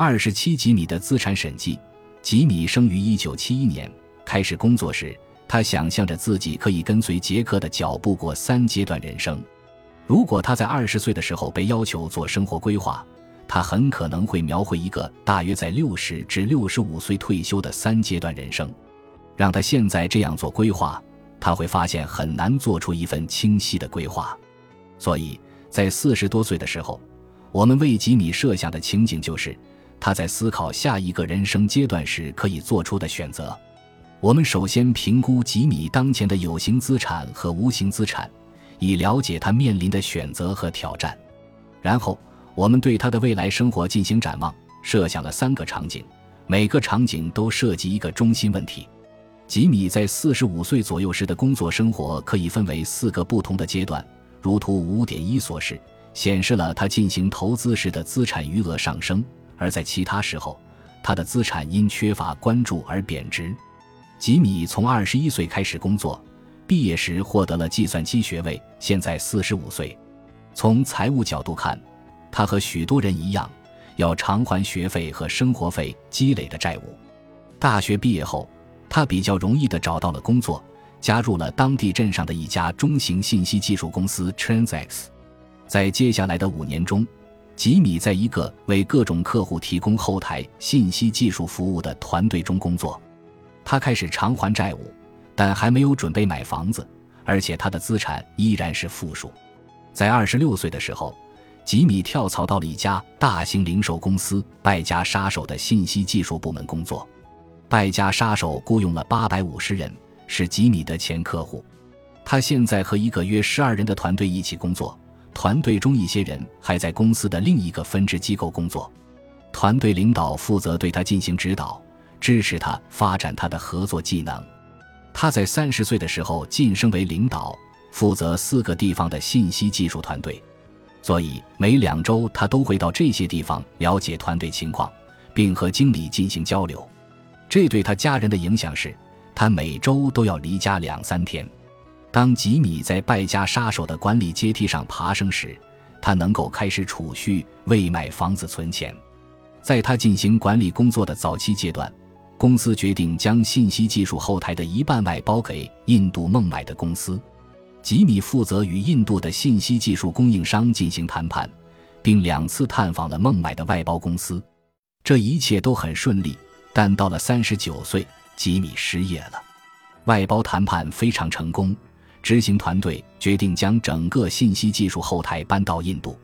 二十七吉米的资产审计。吉米生于一九七一年，开始工作时，他想象着自己可以跟随杰克的脚步过三阶段人生。如果他在二十岁的时候被要求做生活规划，他很可能会描绘一个大约在六十至六十五岁退休的三阶段人生。让他现在这样做规划，他会发现很难做出一份清晰的规划。所以在四十多岁的时候，我们为吉米设想的情景就是他在思考下一个人生阶段时可以做出的选择。我们首先评估吉米当前的有形资产和无形资产，以了解他面临的选择和挑战。然后。我们对他的未来生活进行展望，设想了三个场景，每个场景都涉及一个中心问题。吉米在四十五岁左右时的工作生活可以分为四个不同的阶段，如图五点一所示，显示了他进行投资时的资产余额上升；而在其他时候，他的资产因缺乏关注而贬值。吉米从二十一岁开始工作，毕业时获得了计算机学位，现在四十五岁。从财务角度看，他和许多人一样，要偿还学费和生活费积累的债务。大学毕业后，他比较容易地找到了工作，加入了当地镇上的一家中型信息技术公司 TransX。在接下来的五年中，吉米在一个为各种客户提供后台信息技术服务的团队中工作。他开始偿还债务，但还没有准备买房子，而且他的资产依然是负数。在二十六岁的时候。吉米跳槽到了一家大型零售公司——败家杀手的信息技术部门工作。败家杀手雇佣了八百五十人，是吉米的前客户。他现在和一个约十二人的团队一起工作，团队中一些人还在公司的另一个分支机构工作。团队领导负责对他进行指导，支持他发展他的合作技能。他在三十岁的时候晋升为领导，负责四个地方的信息技术团队。所以每两周他都会到这些地方了解团队情况，并和经理进行交流。这对他家人的影响是，他每周都要离家两三天。当吉米在败家杀手的管理阶梯上爬升时，他能够开始储蓄，为买房子存钱。在他进行管理工作的早期阶段，公司决定将信息技术后台的一半外包给印度孟买的公司。吉米负责与印度的信息技术供应商进行谈判，并两次探访了孟买的外包公司。这一切都很顺利，但到了三十九岁，吉米失业了。外包谈判非常成功，执行团队决定将整个信息技术后台搬到印度。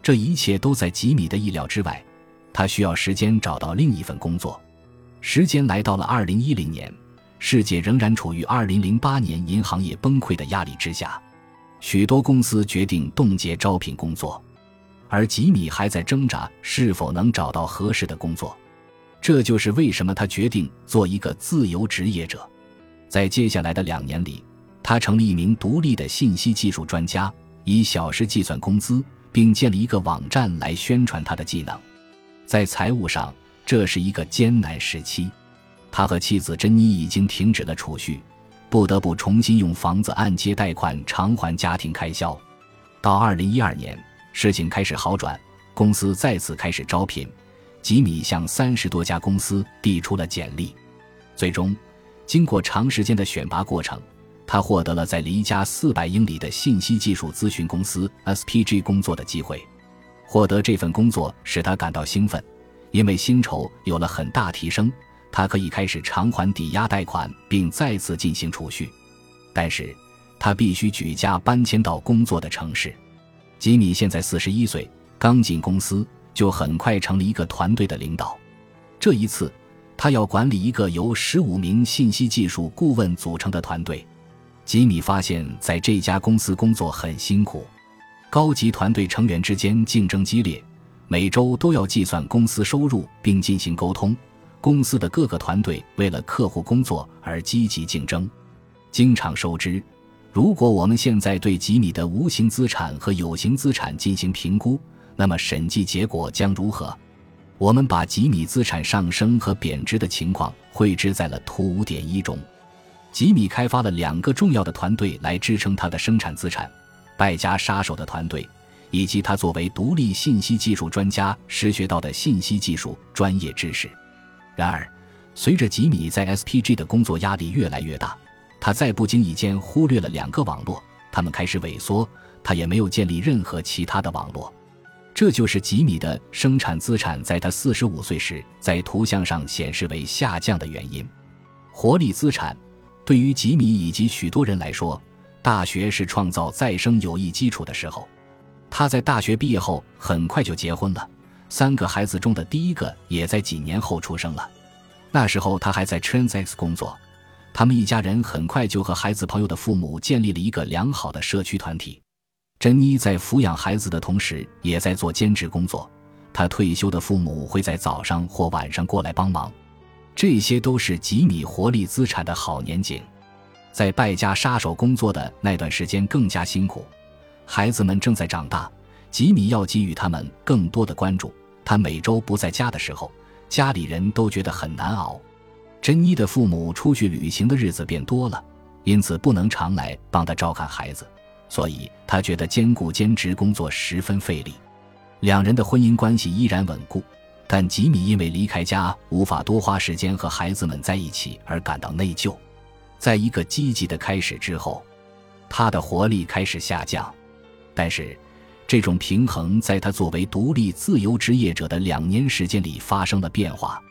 这一切都在吉米的意料之外，他需要时间找到另一份工作。时间来到了二零一零年。世界仍然处于2008年银行业崩溃的压力之下，许多公司决定冻结招聘工作，而吉米还在挣扎是否能找到合适的工作。这就是为什么他决定做一个自由职业者。在接下来的两年里，他成了一名独立的信息技术专家，以小时计算工资，并建立一个网站来宣传他的技能。在财务上，这是一个艰难时期。他和妻子珍妮已经停止了储蓄，不得不重新用房子按揭贷款偿还家庭开销。到二零一二年，事情开始好转，公司再次开始招聘。吉米向三十多家公司递出了简历，最终，经过长时间的选拔过程，他获得了在离家四百英里的信息技术咨询公司 SPG 工作的机会。获得这份工作使他感到兴奋，因为薪酬有了很大提升。他可以开始偿还抵押贷款，并再次进行储蓄，但是他必须举家搬迁到工作的城市。吉米现在四十一岁，刚进公司就很快成了一个团队的领导。这一次，他要管理一个由十五名信息技术顾问组成的团队。吉米发现，在这家公司工作很辛苦，高级团队成员之间竞争激烈，每周都要计算公司收入并进行沟通。公司的各个团队为了客户工作而积极竞争。经常收支，如果我们现在对吉米的无形资产和有形资产进行评估，那么审计结果将如何？我们把吉米资产上升和贬值的情况绘制在了图五点一中。吉米开发了两个重要的团队来支撑他的生产资产：败家杀手的团队，以及他作为独立信息技术专家实学到的信息技术专业知识。然而，随着吉米在 SPG 的工作压力越来越大，他在不经意间忽略了两个网络，他们开始萎缩。他也没有建立任何其他的网络。这就是吉米的生产资产在他四十五岁时在图像上显示为下降的原因。活力资产对于吉米以及许多人来说，大学是创造再生友谊基础的时候。他在大学毕业后很快就结婚了，三个孩子中的第一个也在几年后出生了。那时候他还在 Transex 工作，他们一家人很快就和孩子朋友的父母建立了一个良好的社区团体。珍妮在抚养孩子的同时，也在做兼职工作。她退休的父母会在早上或晚上过来帮忙，这些都是吉米活力资产的好年景。在败家杀手工作的那段时间更加辛苦。孩子们正在长大，吉米要给予他们更多的关注。他每周不在家的时候，家里人都觉得很难熬。珍妮的父母出去旅行的日子变多了，因此不能常来帮他照看孩子，所以他觉得兼顾兼职工作十分费力。两人的婚姻关系依然稳固，但吉米因为离开家无法多花时间和孩子们在一起而感到内疚。在一个积极的开始之后，他的活力开始下降。但是，这种平衡在他作为独立自由职业者的两年时间里发生了变化。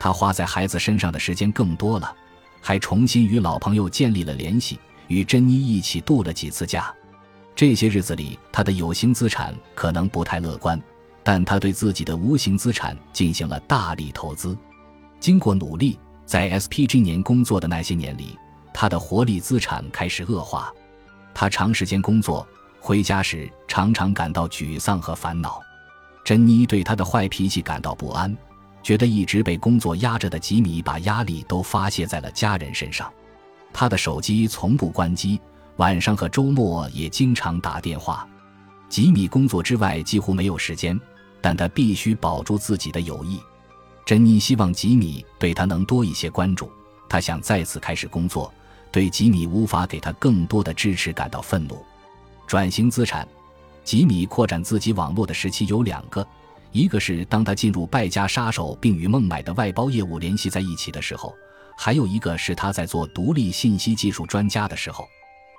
他花在孩子身上的时间更多了，还重新与老朋友建立了联系，与珍妮一起度了几次假。这些日子里，他的有形资产可能不太乐观，但他对自己的无形资产进行了大力投资。经过努力，在 SPG 年工作的那些年里，他的活力资产开始恶化。他长时间工作。回家时常常感到沮丧和烦恼，珍妮对他的坏脾气感到不安，觉得一直被工作压着的吉米把压力都发泄在了家人身上。他的手机从不关机，晚上和周末也经常打电话。吉米工作之外几乎没有时间，但他必须保住自己的友谊。珍妮希望吉米对他能多一些关注，他想再次开始工作，对吉米无法给他更多的支持感到愤怒。转型资产，吉米扩展自己网络的时期有两个，一个是当他进入败家杀手并与孟买的外包业务联系在一起的时候，还有一个是他在做独立信息技术专家的时候。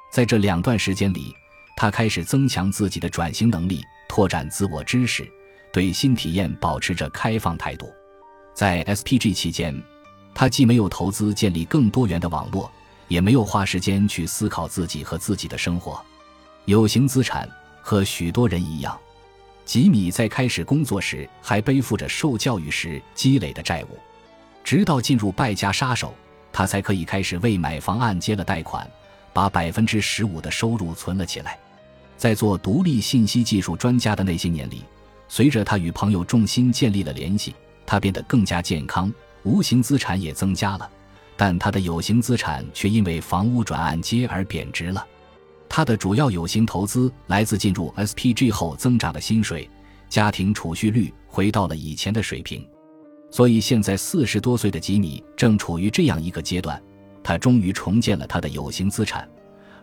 在这两段时间里，他开始增强自己的转型能力，拓展自我知识，对新体验保持着开放态度。在 SPG 期间，他既没有投资建立更多元的网络，也没有花时间去思考自己和自己的生活。有形资产和许多人一样，吉米在开始工作时还背负着受教育时积累的债务，直到进入败家杀手，他才可以开始为买房按揭了贷款，把百分之十五的收入存了起来。在做独立信息技术专家的那些年里，随着他与朋友重新建立了联系，他变得更加健康，无形资产也增加了，但他的有形资产却因为房屋转按揭而贬值了。他的主要有形投资来自进入 SPG 后增长的薪水，家庭储蓄率回到了以前的水平，所以现在四十多岁的吉米正处于这样一个阶段，他终于重建了他的有形资产，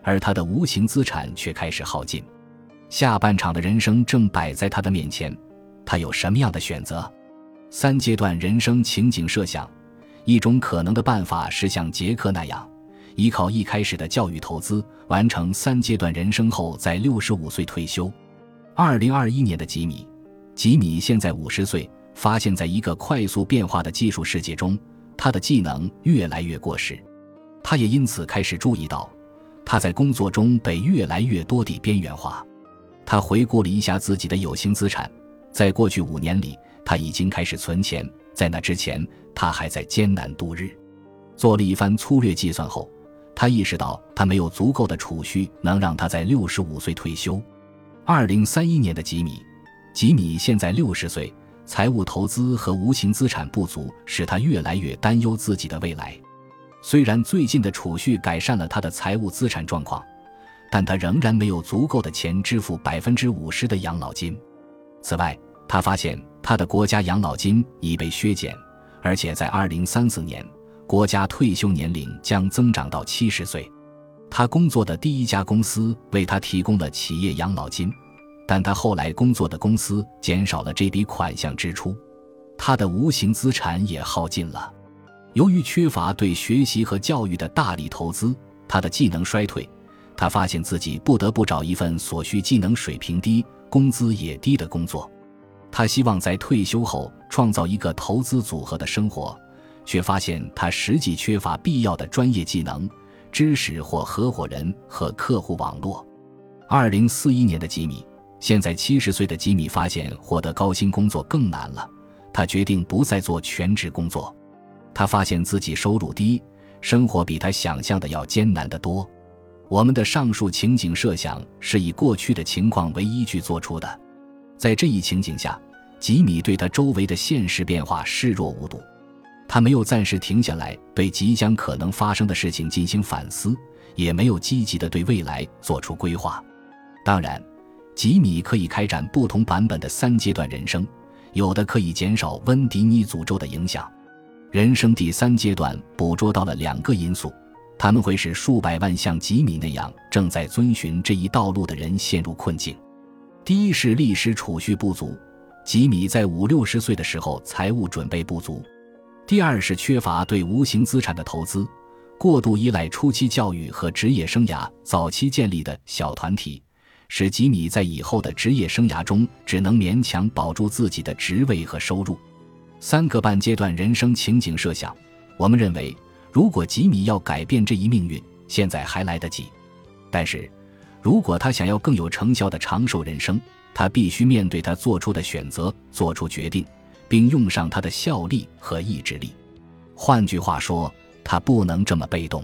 而他的无形资产却开始耗尽。下半场的人生正摆在他的面前，他有什么样的选择？三阶段人生情景设想，一种可能的办法是像杰克那样。依靠一开始的教育投资，完成三阶段人生后，在六十五岁退休。二零二一年的吉米，吉米现在五十岁，发现在一个快速变化的技术世界中，他的技能越来越过时。他也因此开始注意到，他在工作中被越来越多地边缘化。他回顾了一下自己的有形资产，在过去五年里，他已经开始存钱。在那之前，他还在艰难度日。做了一番粗略计算后。他意识到，他没有足够的储蓄能让他在六十五岁退休。二零三一年的吉米，吉米现在六十岁，财务投资和无形资产不足，使他越来越担忧自己的未来。虽然最近的储蓄改善了他的财务资产状况，但他仍然没有足够的钱支付百分之五十的养老金。此外，他发现他的国家养老金已被削减，而且在二零三四年。国家退休年龄将增长到七十岁。他工作的第一家公司为他提供了企业养老金，但他后来工作的公司减少了这笔款项支出，他的无形资产也耗尽了。由于缺乏对学习和教育的大力投资，他的技能衰退，他发现自己不得不找一份所需技能水平低、工资也低的工作。他希望在退休后创造一个投资组合的生活，却发现他实际缺乏必要的专业技能、知识或合伙人和客户网络。二零四一年的吉米。现在七十岁的吉米发现获得高薪工作更难了，他决定不再做全职工作。他发现自己收入低，生活比他想象的要艰难得多。我们的上述情景设想是以过去的情况为依据做出的。在这一情景下，吉米对他周围的现实变化视若无睹。他没有暂时停下来对即将可能发生的事情进行反思，也没有积极的对未来做出规划。当然。吉米可以开展不同版本的三阶段人生，有的可以减少温迪尼诅咒的影响。人生第三阶段捕捉到了两个因素，他们会使数百万像吉米那样正在遵循这一道路的人陷入困境。第一是历史储蓄不足，吉米在五六十岁的时候财务准备不足；第二是缺乏对无形资产的投资，过度依赖初期教育和职业生涯早期建立的小团体。使吉米在以后的职业生涯中只能勉强保住自己的职位和收入。三个半阶段人生情景设想，我们认为，如果吉米要改变这一命运，现在还来得及；但是，如果他想要更有成效的长寿人生，他必须面对他做出的选择，做出决定，并用上他的效力和意志力。换句话说，他不能这么被动。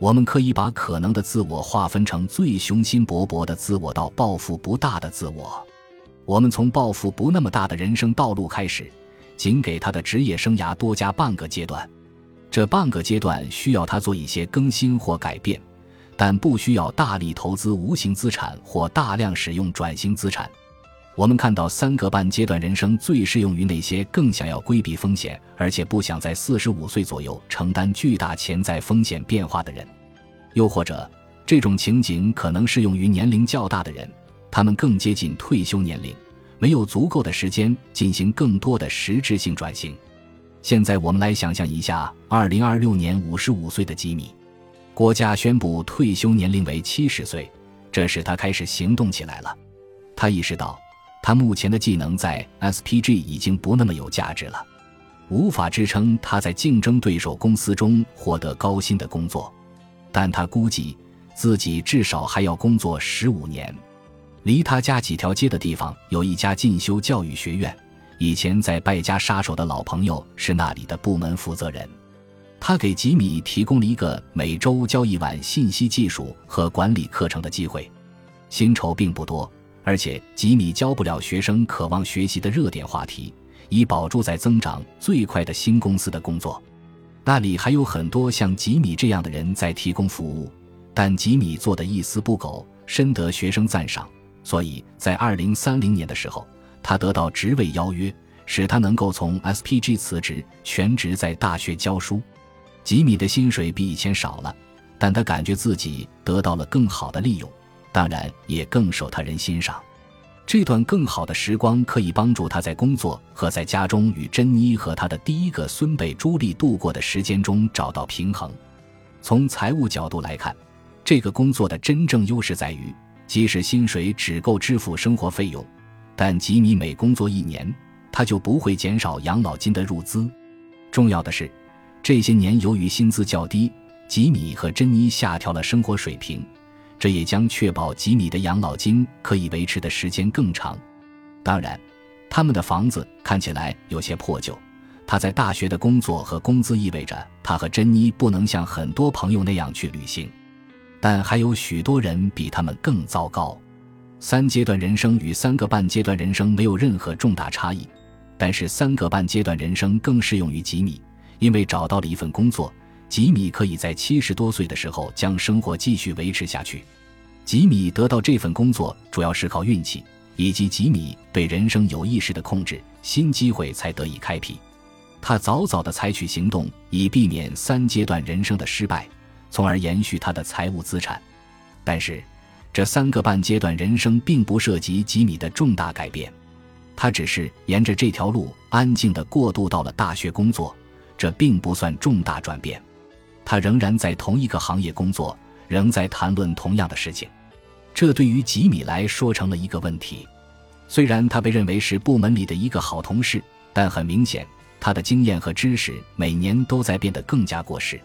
我们可以把可能的自我划分成最雄心勃勃的自我到抱负不大的自我。我们从抱负不那么大的人生道路开始，仅给他的职业生涯多加半个阶段。这半个阶段需要他做一些更新或改变，但不需要大力投资无形资产或大量使用转型资产。我们看到三个半阶段人生最适用于那些更想要规避风险，而且不想在四十五岁左右承担巨大潜在风险变化的人。又或者，这种情景可能适用于年龄较大的人，他们更接近退休年龄，没有足够的时间进行更多的实质性转型。现在，我们来想象一下，二零二六年五十五岁的吉米，国家宣布退休年龄为七十岁，这使他开始行动起来了。他意识到。他目前的技能在 SPG 已经不那么有价值了，无法支撑他在竞争对手公司中获得高薪的工作。但他估计自己至少还要工作十五年。离他家几条街的地方有一家进修教育学院，以前在败家杀手的老朋友是那里的部门负责人。他给吉米提供了一个每周教一晚信息技术和管理课程的机会，薪酬并不多。而且吉米教不了学生渴望学习的热点话题，以保住在增长最快的新公司的工作。那里还有很多像吉米这样的人在提供服务，但吉米做的一丝不苟，深得学生赞赏。所以在二零三零年的时候，他得到职位邀约，使他能够从 SPG 辞职，全职在大学教书。吉米的薪水比以前少了，但他感觉自己得到了更好的利用。当然，也更受他人欣赏。这段更好的时光可以帮助他在工作和在家中与珍妮和他的第一个孙辈朱莉度过的时间中找到平衡。从财务角度来看，这个工作的真正优势在于，即使薪水只够支付生活费用，但吉米每工作一年，他就不会减少养老金的入资。重要的是，这些年由于薪资较低，吉米和珍妮下调了生活水平。这也将确保吉米的养老金可以维持的时间更长。当然，他们的房子看起来有些破旧。他在大学的工作和工资意味着他和珍妮不能像很多朋友那样去旅行。但还有许多人比他们更糟糕。三阶段人生与三个半阶段人生没有任何重大差异，但是三个半阶段人生更适用于吉米，因为找到了一份工作。吉米可以在七十多岁的时候将生活继续维持下去。吉米得到这份工作主要是靠运气，以及吉米对人生有意识的控制，新机会才得以开辟。他早早地采取行动，以避免三阶段人生的失败，从而延续他的财务资产。但是，这三个半阶段人生并不涉及吉米的重大改变，他只是沿着这条路安静地过渡到了大学工作，这并不算重大转变。他仍然在同一个行业工作，仍在谈论同样的事情。这对于吉米来说成了一个问题。虽然他被认为是部门里的一个好同事，但很明显，他的经验和知识每年都在变得更加过时。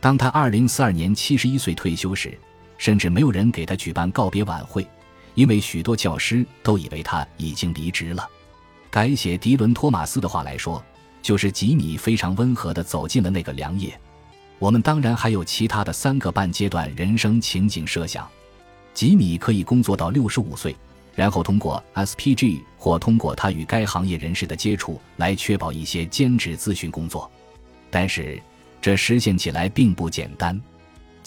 当他2042年71岁退休时，甚至没有人给他举办告别晚会，因为许多教师都以为他已经离职了。改写迪伦·托马斯的话来说，就是吉米非常温和地走进了那个良夜。我们当然还有其他的三个半阶段人生情景设想。吉米可以工作到六十五岁，然后通过 SPG 或通过他与该行业人士的接触来确保一些兼职咨询工作。但是这实现起来并不简单。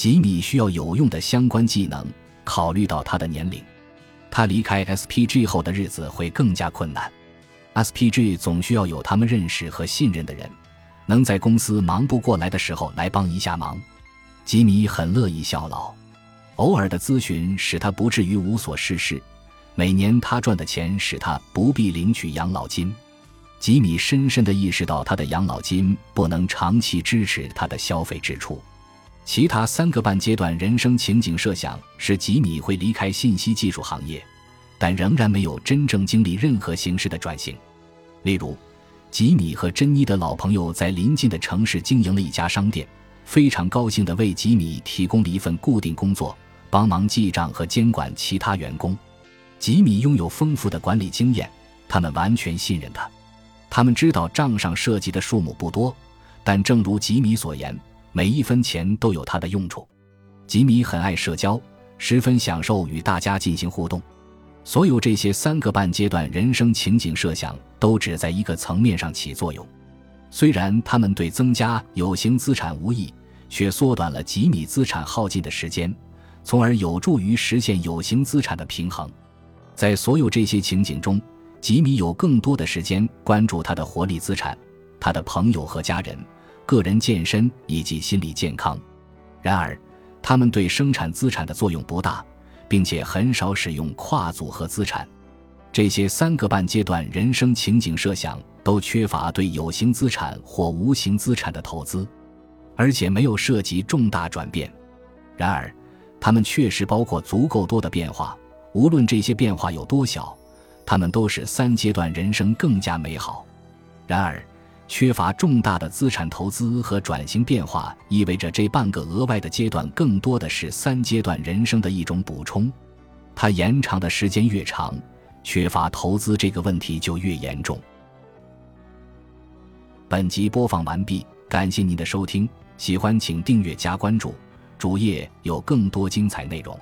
吉米需要有用的相关技能。考虑到他的年龄，他离开 SPG 后的日子会更加困难。SPG 总需要有他们认识和信任的人。能在公司忙不过来的时候来帮一下忙，吉米很乐意效劳。偶尔的咨询使他不至于无所事事，每年他赚的钱使他不必领取养老金。吉米深深地意识到，他的养老金不能长期支持他的消费支出。其他三个半阶段人生情景设想是吉米会离开信息技术行业，但仍然没有真正经历任何形式的转型，例如。吉米和珍妮的老朋友在邻近的城市经营了一家商店，非常高兴地为吉米提供了一份固定工作，帮忙记账和监管其他员工。吉米拥有丰富的管理经验，他们完全信任他。他们知道账上涉及的数目不多，但正如吉米所言，每一分钱都有它的用处。吉米很爱社交，十分享受与大家进行互动。所有这些三个半阶段人生情景设想都只在一个层面上起作用，虽然他们对增加有形资产无益，却缩短了吉米资产耗尽的时间，从而有助于实现有形资产的平衡。在所有这些情景中，吉米有更多的时间关注他的活力资产、他的朋友和家人、个人健身以及心理健康。然而，他们对生产资产的作用不大。并且很少使用跨组合资产，这些三个半阶段人生情景设想都缺乏对有形资产或无形资产的投资，而且没有涉及重大转变。然而，他们确实包括足够多的变化，无论这些变化有多小，他们都使三阶段人生更加美好。然而，缺乏重大的资产投资和转型变化，意味着这半个额外的阶段更多的是三阶段人生的一种补充。它延长的时间越长，缺乏投资这个问题就越严重。本集播放完毕，感谢您的收听，喜欢请订阅加关注，主页有更多精彩内容。